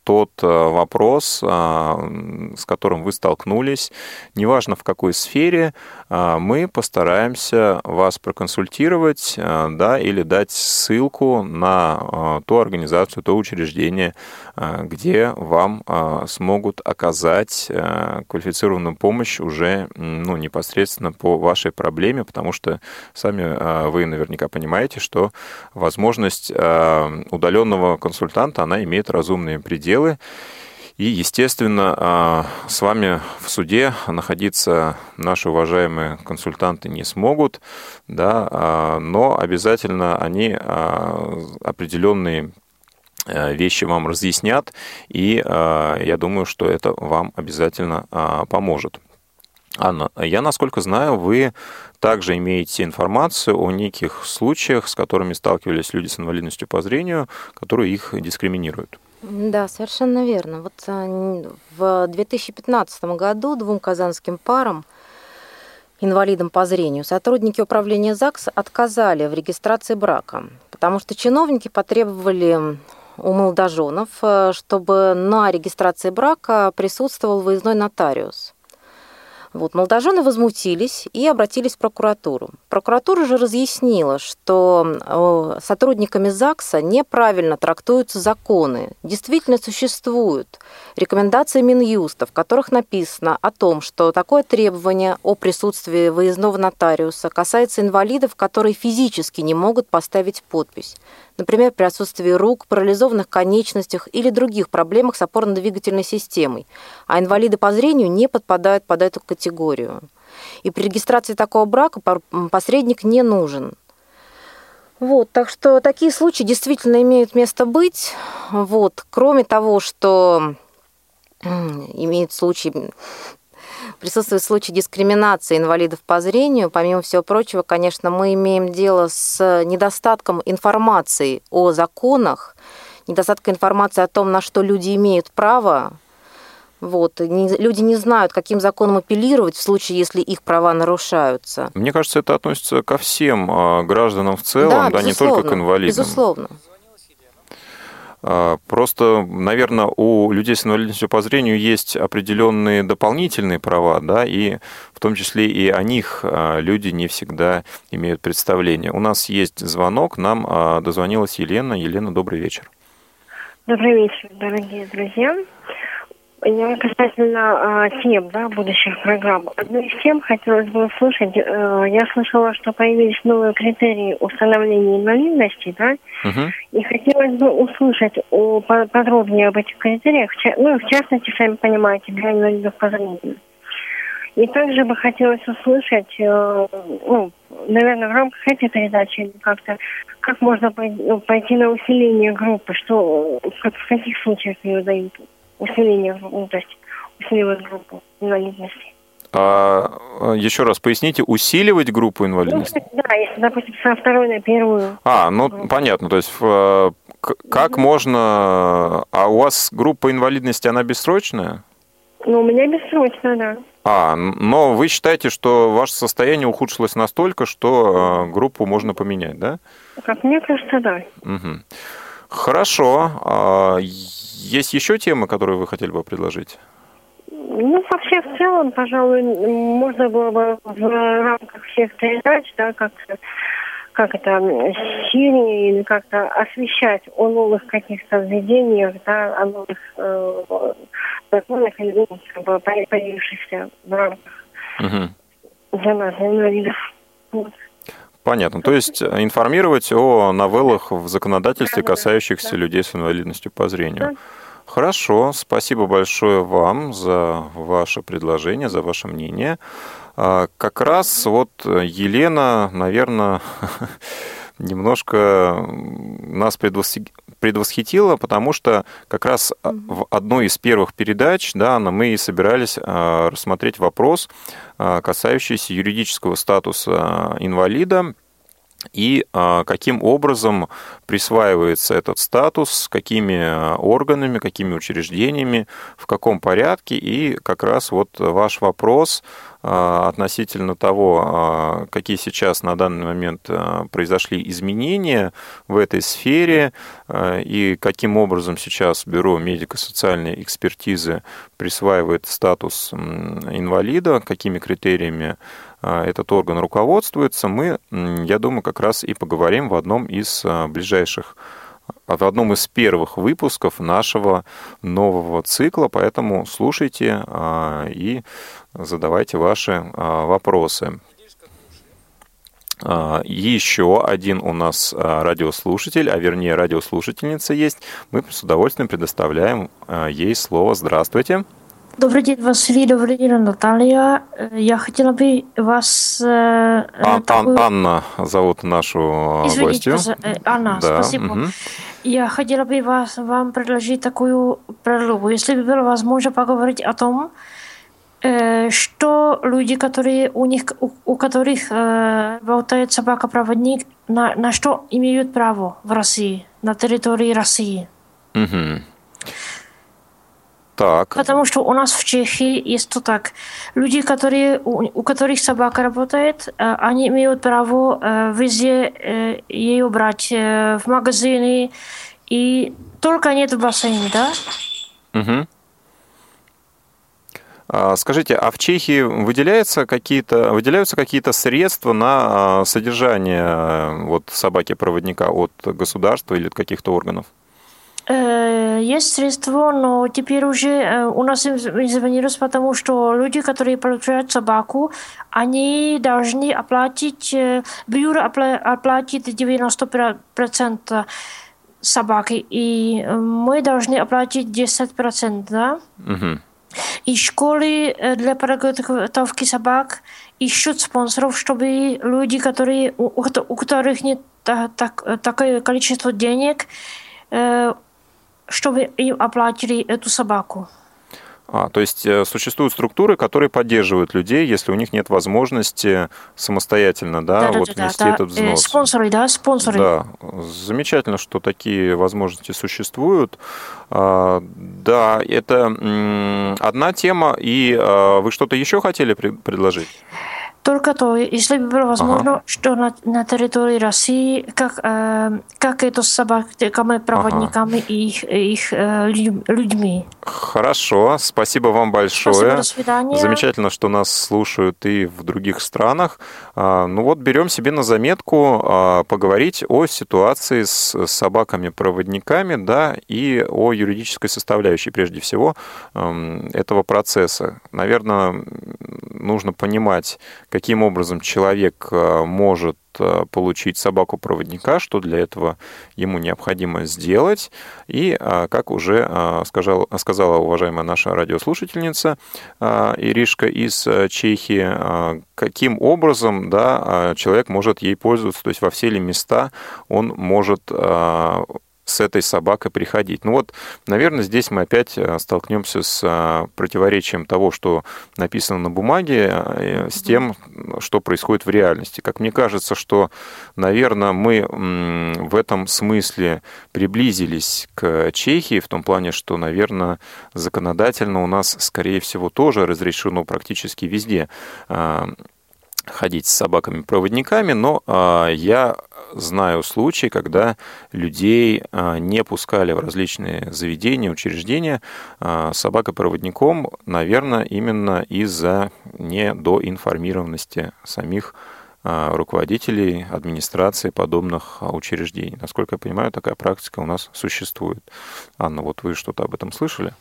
тот э, вопрос, а, с которым вы столкнулись, неважно в какой сфере, а, мы постараемся вас проконсультировать да, или дать ссылку на ту организацию, то учреждение, где вам смогут оказать квалифицированную помощь уже ну, непосредственно по вашей проблеме, потому что сами вы наверняка понимаете, что возможность удаленного консультанта, она имеет разумные пределы. И, естественно, а, с вами в суде находиться наши уважаемые консультанты не смогут, да, а, но обязательно они а, определенные вещи вам разъяснят, и я думаю, что это вам обязательно поможет. Анна, я, насколько знаю, вы также имеете информацию о неких случаях, с которыми сталкивались люди с инвалидностью по зрению, которые их дискриминируют. Да, совершенно верно. Вот в 2015 году двум казанским парам, инвалидам по зрению, сотрудники управления ЗАГС отказали в регистрации брака, потому что чиновники потребовали у молодоженов, э, чтобы на регистрации брака присутствовал выездной нотариус – вот, молодожены возмутились и обратились в прокуратуру. Прокуратура же разъяснила, что э, сотрудниками ЗАГСа неправильно трактуются законы. Действительно существуют рекомендации Минюста, в которых написано о том, что такое требование о присутствии выездного нотариуса касается инвалидов, которые физически не могут поставить подпись например, при отсутствии рук, парализованных конечностях или других проблемах с опорно-двигательной системой, а инвалиды по зрению не подпадают под эту категорию. И при регистрации такого брака посредник не нужен. Вот, так что такие случаи действительно имеют место быть. Вот, кроме того, что имеет случай присутствует случай дискриминации инвалидов по зрению. Помимо всего прочего, конечно, мы имеем дело с недостатком информации о законах, недостатком информации о том, на что люди имеют право. Вот. Люди не знают, каким законом апеллировать в случае, если их права нарушаются. Мне кажется, это относится ко всем а, гражданам в целом, да, да не только к инвалидам. Безусловно. А, просто, наверное, у людей с инвалидностью по зрению есть определенные дополнительные права, да, и в том числе и о них а, люди не всегда имеют представление. У нас есть звонок, нам дозвонилась Елена. Елена, добрый вечер. Добрый вечер, дорогие друзья. Касательно э, тем, да, будущих программ. Одну из тем хотелось бы услышать. Э, я слышала, что появились новые критерии установления инвалидности, да, uh-huh. и хотелось бы услышать о, подробнее об этих критериях. Ну, в частности, сами понимаете, для инвалидов по зрению. И также бы хотелось услышать, э, ну, наверное, в рамках этой передачи как-то, как можно пойти, пойти на усиление группы, что, в каких случаях ее дают усиление, ну, то есть усиливать группу инвалидности. А, а еще раз поясните, усиливать группу инвалидности? Ну, да, если, допустим, со второй на первую. А, ну группу. понятно, то есть э, как mm-hmm. можно... А у вас группа инвалидности, она бессрочная? Ну, у меня бессрочная, да. А, но вы считаете, что ваше состояние ухудшилось настолько, что э, группу можно поменять, да? Как мне кажется, да. Угу. Хорошо. А, есть еще темы, которые вы хотели бы предложить? Ну, вообще, в целом, пожалуй, можно было бы в рамках всех передач, да, как как это, Сирии или как-то освещать о новых каких-то введениях, да, о новых э, законах или как бы, появившихся в рамках угу. для нас, для инвалидов. Вот. Понятно. То есть информировать о новеллах в законодательстве, касающихся людей с инвалидностью по зрению. Хорошо, спасибо большое вам за ваше предложение, за ваше мнение. А, как раз вот Елена, наверное, немножко нас предвосхитила, потому что как раз в одной из первых передач да, мы и собирались а, рассмотреть вопрос, а, касающийся юридического статуса инвалида и а, каким образом присваивается этот статус, какими а, органами, какими учреждениями, в каком порядке. И как раз вот ваш вопрос а, относительно того, какие сейчас на данный момент произошли изменения в этой сфере и каким образом сейчас Бюро медико-социальной экспертизы присваивает статус инвалида, какими критериями этот орган руководствуется, мы, я думаю, как раз и поговорим в одном из а, ближайших а, в одном из первых выпусков нашего нового цикла, поэтому слушайте и задавайте ваши вопросы. Еще один у нас радиослушатель, а вернее радиослушательница есть. Мы с удовольствием предоставляем ей слово. Здравствуйте. Добрый день, Василий, добрый день, Наталья. Я хотела бы вас... Э, а, такую... Анна зовут нашу Извините, гостью. Э, Анна, да. спасибо. Угу. Я хотела бы вас, вам предложить такую предлогу. Если бы было возможно поговорить о том, э, что люди, которые у них, у, у которых э, болтает собака-проводник, на, на что имеют право в России, на территории России. Угу. Так. Потому что у нас в Чехии есть то так. Люди, которые, у, у которых собака работает, э, они имеют право э, везде э, ее брать в магазины, и только нет в бассейне, да? Угу. Скажите, а в Чехии выделяются какие-то, выделяются какие-то средства на содержание вот собаки-проводника от государства или от каких-то органов? Есть средства, но теперь уже у нас изменилось, потому что люди, которые получают собаку, они должны оплатить, бюро оплатит 90% собаки, и мы должны оплатить 10%, да? Угу. И школы для подготовки собак ищут спонсоров, чтобы люди, которые, у, у которых нет так, так, такое количество денег, чтобы им оплатили эту собаку. А, то есть э, существуют структуры, которые поддерживают людей, если у них нет возможности самостоятельно да, да, вот да, внести да, этот э, взнос. Спонсоры, да, спонсоры. Да, замечательно, что такие возможности существуют. А, да, это одна тема. И а, вы что-то еще хотели предложить? Только то, если бы было возможно, ага. что на, на территории России, как, э, как это с собаками, проводниками ага. и их, их э, людьми. Хорошо, спасибо вам большое. Спасибо, до свидания. Замечательно, что нас слушают и в других странах. А, ну вот, берем себе на заметку а, поговорить о ситуации с собаками-проводниками, да, и о юридической составляющей, прежде всего, этого процесса. Наверное, нужно понимать, каким образом человек э, может э, получить собаку-проводника, что для этого ему необходимо сделать. И, э, как уже сказала, сказала уважаемая наша радиослушательница Иришка из Чехии, каким образом да, человек может ей пользоваться, то есть во все ли места он может с этой собакой приходить. Ну вот, наверное, здесь мы опять э, столкнемся с э, противоречием того, что написано на бумаге, э, с тем, что происходит в реальности. Как мне кажется, что, наверное, мы в этом смысле приблизились к Чехии в том плане, что, наверное, законодательно у нас, скорее всего, тоже разрешено практически везде ходить с собаками-проводниками, но я знаю случаи, когда людей не пускали в различные заведения, учреждения собакой-проводником, наверное, именно из-за недоинформированности самих руководителей администрации подобных учреждений. Насколько я понимаю, такая практика у нас существует. Анна, вот вы что-то об этом слышали?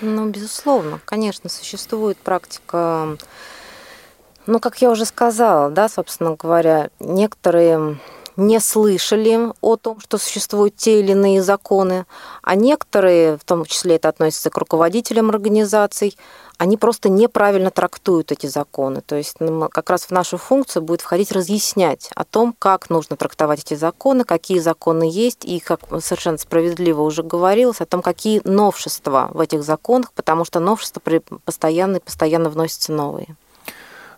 Ну, безусловно, конечно, существует практика ну, как я уже сказала, да, собственно говоря, некоторые не слышали о том, что существуют те или иные законы, а некоторые, в том числе это относится к руководителям организаций, они просто неправильно трактуют эти законы. То есть ну, как раз в нашу функцию будет входить разъяснять о том, как нужно трактовать эти законы, какие законы есть, и, как совершенно справедливо уже говорилось, о том, какие новшества в этих законах, потому что новшества постоянно и постоянно вносятся новые.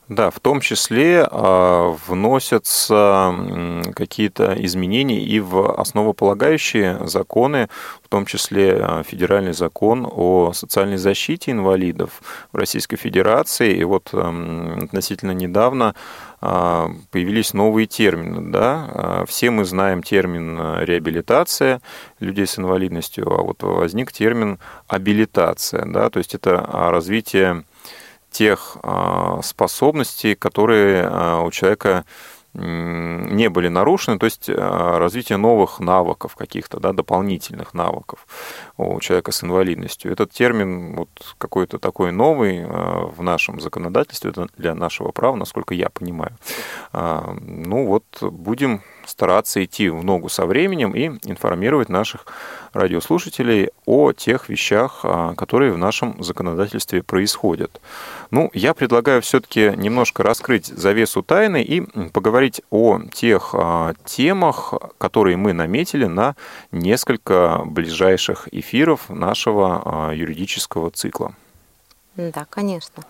Да, в том числе а, вносятся какие-то изменения и в основополагающие законы, в том числе а, федеральный закон о социальной защите инвалидов в Российской Федерации. И вот относительно недавно а, появились новые термины. Да? Все мы знаем термин реабилитация людей с инвалидностью, а вот возник термин абилитация. Да? То есть это развитие тех а, способностей, которые а, у человека не были нарушены, то есть а, развитие новых навыков каких-то, да, дополнительных навыков у человека с инвалидностью. Этот термин вот какой-то такой новый в нашем законодательстве для нашего права, насколько я понимаю. Ну вот будем стараться идти в ногу со временем и информировать наших радиослушателей о тех вещах, а, которые в нашем законодательстве происходят. Ну, я предлагаю все-таки немножко раскрыть завесу тайны и поговорить о тех а, темах, которые мы наметили на несколько ближайших эфиров нашего а, юридического цикла. Да, конечно.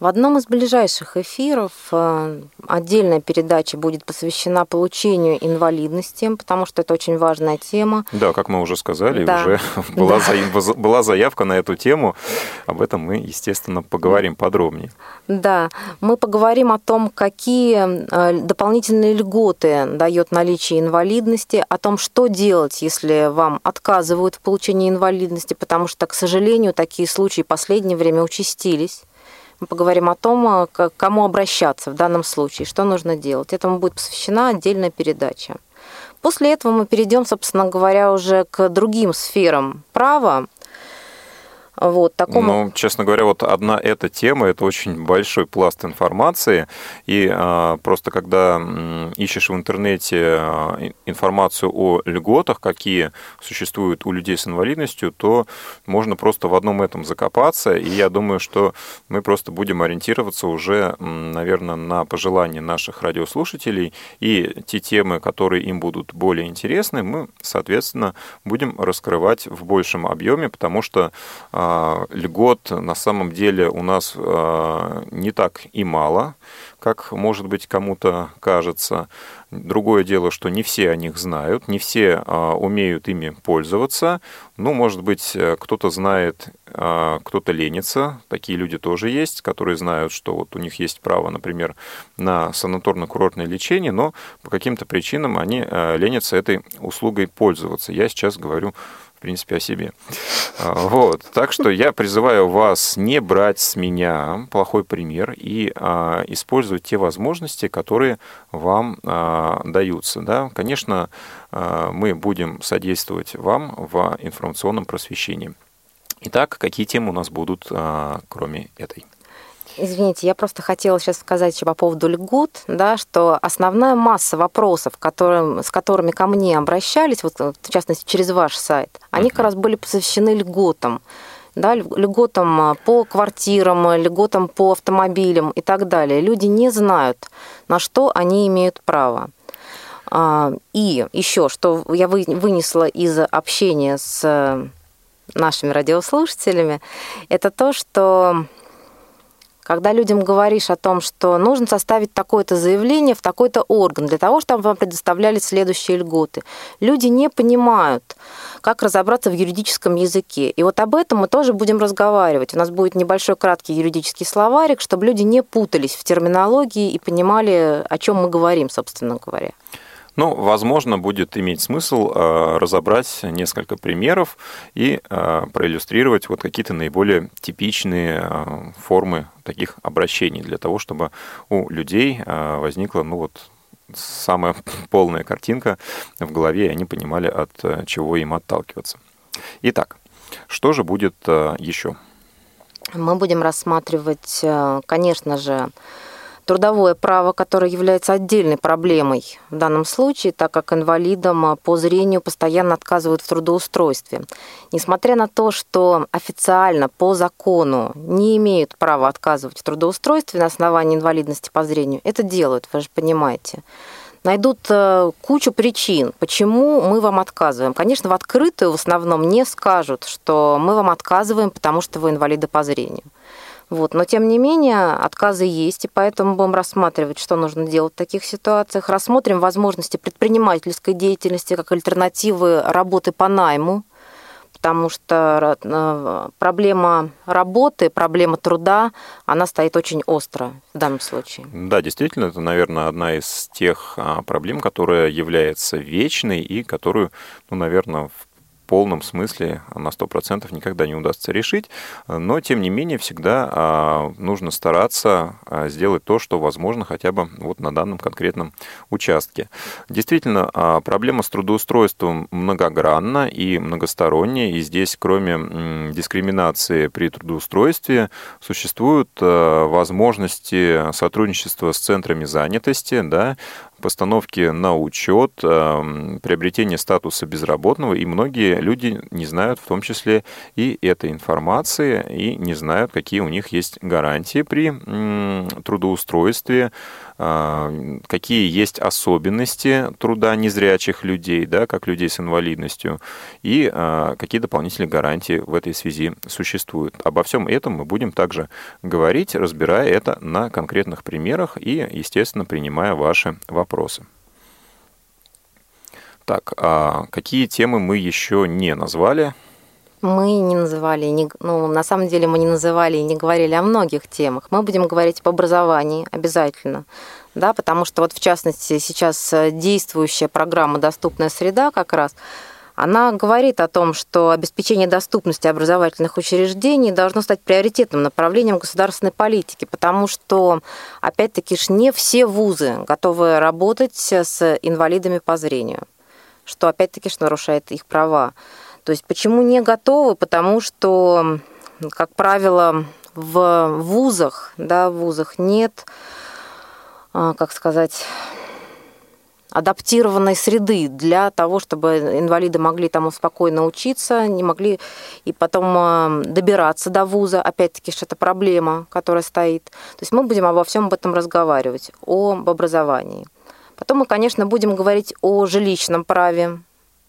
В одном из ближайших эфиров э, отдельная передача будет посвящена получению инвалидности, потому что это очень важная тема. Да, как мы уже сказали, да. уже была, да. за, была заявка на эту тему. Об этом мы, естественно, поговорим подробнее. Да, мы поговорим о том, какие э, дополнительные льготы дает наличие инвалидности, о том, что делать, если вам отказывают в получении инвалидности, потому что, к сожалению, такие случаи в последнее время участились мы поговорим о том, э, к кому обращаться в данном случае, что нужно делать. Этому будет посвящена отдельная передача. После этого мы перейдем, собственно говоря, уже к другим сферам права, вот, такому... Ну, честно говоря, вот одна эта тема, это очень большой пласт информации, и а, просто когда ищешь в интернете а, информацию о льготах, какие существуют у людей с инвалидностью, то можно просто в одном этом закопаться, и я думаю, что мы просто будем ориентироваться уже, наверное, на пожелания наших радиослушателей, и те темы, которые им будут более интересны, мы, соответственно, будем раскрывать в большем объеме, потому что а, льгот на самом деле у нас а, не так и мало, как, может быть, кому-то кажется. Другое дело, что не все о них знают, не все а, умеют ими пользоваться. Ну, может быть, кто-то знает, кто-то ленится. Такие люди тоже есть, которые знают, что вот у них есть право, например, на санаторно-курортное лечение, но по каким-то причинам они ленятся этой услугой пользоваться. Я сейчас говорю в принципе, о себе. А, вот. Так что я призываю вас не брать с меня плохой пример и а, использовать те возможности, которые вам а, даются. Да? Конечно, а, мы будем содействовать вам в информационном просвещении. Итак, какие темы у нас будут, а, кроме этой? Извините, я просто хотела сейчас сказать еще по поводу льгот, да, что основная масса вопросов, которым, с которыми ко мне обращались, вот, в частности, через ваш сайт, они как раз были посвящены льготам да, льготам а, по квартирам, льготам по автомобилям и так далее. Люди не знают, на что они имеют право. А, и еще, что я вынесла из общения с нашими радиослушателями, это то, что Когда людям говоришь о том, что нужно составить такое-то заявление в такой-то орган для того, чтобы вам предоставляли следующие льготы, люди не понимают, как разобраться в юридическом языке. И вот об этом мы тоже будем разговаривать. У нас будет небольшой краткий юридический словарик, чтобы люди не путались в терминологии и понимали, о чем мы говорим, собственно говоря. Ну, возможно, будет иметь смысл э, разобрать несколько примеров и э, проиллюстрировать вот какие-то наиболее типичные э, формы таких обращений для того, чтобы у людей возникла, ну вот, самая полная картинка в голове, и они понимали, от чего им отталкиваться. Итак, что же будет еще? Мы будем рассматривать, конечно же, трудовое право, которое является отдельной проблемой в данном случае, так как инвалидам а, по зрению постоянно отказывают в трудоустройстве. Несмотря на то, что официально по закону не имеют права отказывать в трудоустройстве на основании инвалидности по зрению, это делают, вы же понимаете найдут э, кучу причин, почему мы вам отказываем. Конечно, в открытую в основном не скажут, что мы вам отказываем, потому что вы инвалиды по зрению. Вот. Но, тем не менее, отказы есть, и поэтому будем рассматривать, что нужно делать в таких ситуациях. Рассмотрим возможности предпринимательской деятельности как альтернативы работы по найму, потому что э, проблема работы, проблема труда, она стоит очень остро в данном случае. Да, действительно, это, наверное, одна из тех а, проблем, которая является вечной и которую, ну, наверное, в полном смысле на 100% никогда не удастся решить, но тем не менее всегда а, нужно стараться а, сделать то, что возможно хотя бы вот на данном конкретном участке. Действительно, а, проблема с трудоустройством многогранна и многосторонняя, и здесь кроме дискриминации при трудоустройстве существуют возможности сотрудничества с центрами занятости, да, постановки на учет, эм, приобретение статуса безработного, и многие люди не знают в том числе и этой информации, и не знают, какие у них есть гарантии при трудоустройстве, какие есть особенности труда незрячих людей, да, как людей с инвалидностью, и а, какие дополнительные гарантии в этой связи существуют. Обо всем этом мы будем также говорить, разбирая это на конкретных примерах и, естественно, принимая ваши вопросы. Так, а какие темы мы еще не назвали? Мы не называли, ну, на самом деле мы не называли и не говорили о многих темах. Мы будем говорить об образовании обязательно, да, потому что вот в частности сейчас действующая программа «Доступная среда» как раз, она говорит о том, что обеспечение доступности образовательных учреждений должно стать приоритетным направлением государственной политики, потому что, опять-таки, не все вузы готовы работать с инвалидами по зрению, что, опять-таки, нарушает их права. То есть почему не готовы? Потому что, как правило, в вузах, да, в вузах нет, а, как сказать, адаптированной среды для того, чтобы инвалиды могли там спокойно учиться, не могли и потом а, добираться до вуза. Опять-таки, что это проблема, которая стоит. То есть мы будем обо всем об этом разговаривать, об образовании. Потом мы, конечно, будем говорить о жилищном праве,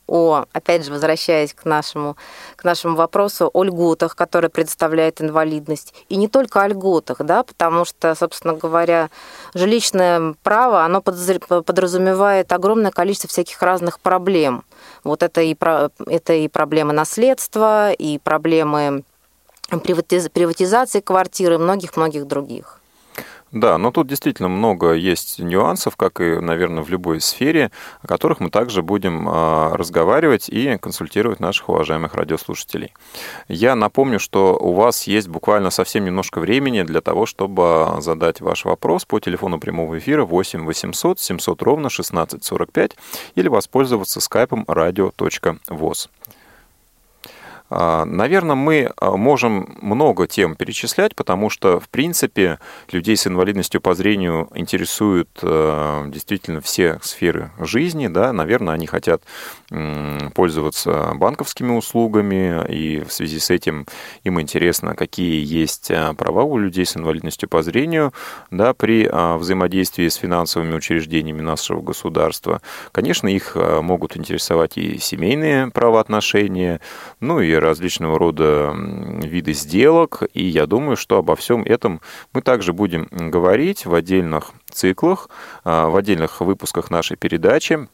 о, опять же, возвращаясь к нашему, к нашему вопросу, о льготах, которые предоставляет инвалидность. И не только о льготах, да, потому что, собственно говоря, жилищное право, оно подразумевает огромное количество всяких разных проблем. Вот это и, это и проблемы наследства, и проблемы приватизации квартиры, многих-многих других. Да, но тут действительно много есть нюансов, как и, наверное, в любой сфере, о которых мы также будем а, разговаривать и консультировать наших уважаемых радиослушателей. Я напомню, что у вас есть буквально совсем немножко времени для того, чтобы задать ваш вопрос по телефону прямого эфира 8 800 700 ровно 1645 или воспользоваться скайпом radio.voz. А, Наверное, мы а, можем много тем перечислять, потому что, в принципе, людей с инвалидностью по зрению интересуют а, действительно все сферы жизни. Да? Наверное, они хотят пользоваться банковскими услугами, и в связи с этим им интересно, какие есть права у людей с инвалидностью по зрению да, при взаимодействии с финансовыми учреждениями нашего государства. Конечно, их могут интересовать и семейные правоотношения, ну и различного рода виды сделок, и я думаю, что обо всем этом мы также будем говорить в отдельных циклах, в отдельных выпусках нашей передачи.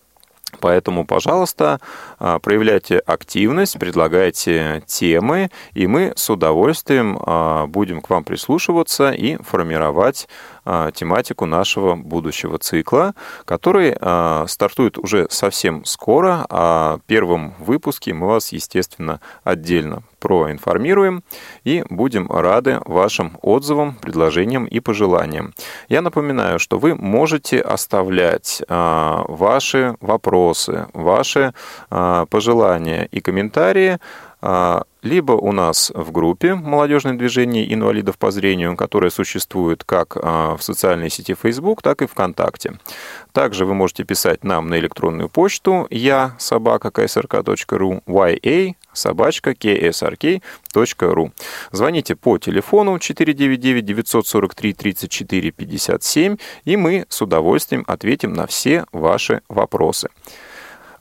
Поэтому, пожалуйста, а, проявляйте активность, предлагайте темы, и мы с удовольствием а, будем к вам прислушиваться и формировать а, тематику нашего будущего цикла, который а, стартует уже совсем скоро. О первом выпуске мы вас, естественно, отдельно проинформируем и будем рады вашим отзывам, предложениям и пожеланиям. Я напоминаю, что вы можете оставлять а, ваши вопросы, ваши пожелания и комментарии а, либо у нас в группе «Молодежное движение инвалидов по зрению», которая существует как а, в социальной сети Facebook, так и ВКонтакте. Также вы можете писать нам на электронную почту я собака ksrk.ru ya собачка ksrk.ru Звоните по телефону 499-943-34-57, и мы с удовольствием ответим на все ваши вопросы.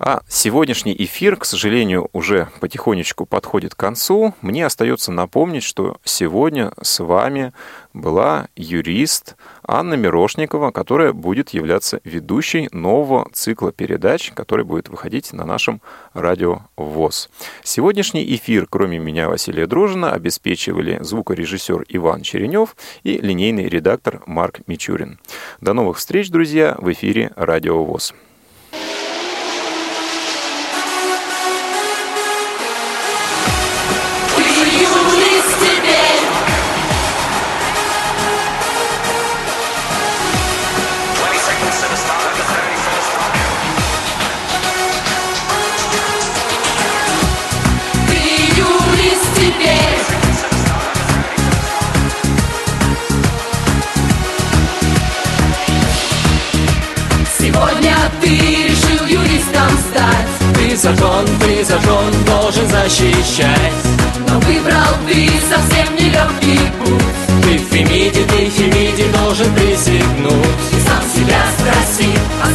А сегодняшний эфир, к сожалению, уже потихонечку подходит к концу. Мне остается напомнить, что сегодня с вами была юрист Анна Мирошникова, которая будет являться ведущей нового цикла передач, который будет выходить на нашем радио ВОЗ. Сегодняшний эфир, кроме меня, Василия Дружина, обеспечивали звукорежиссер Иван Черенев и линейный редактор Марк Мичурин. До новых встреч, друзья, в эфире Радио ВОЗ. сожжен, ты сожжен, должен защищать. Но выбрал ты совсем нелегкий путь. Ты в Фемиде, ты в Фемиде должен присягнуть. И сам себя спроси, а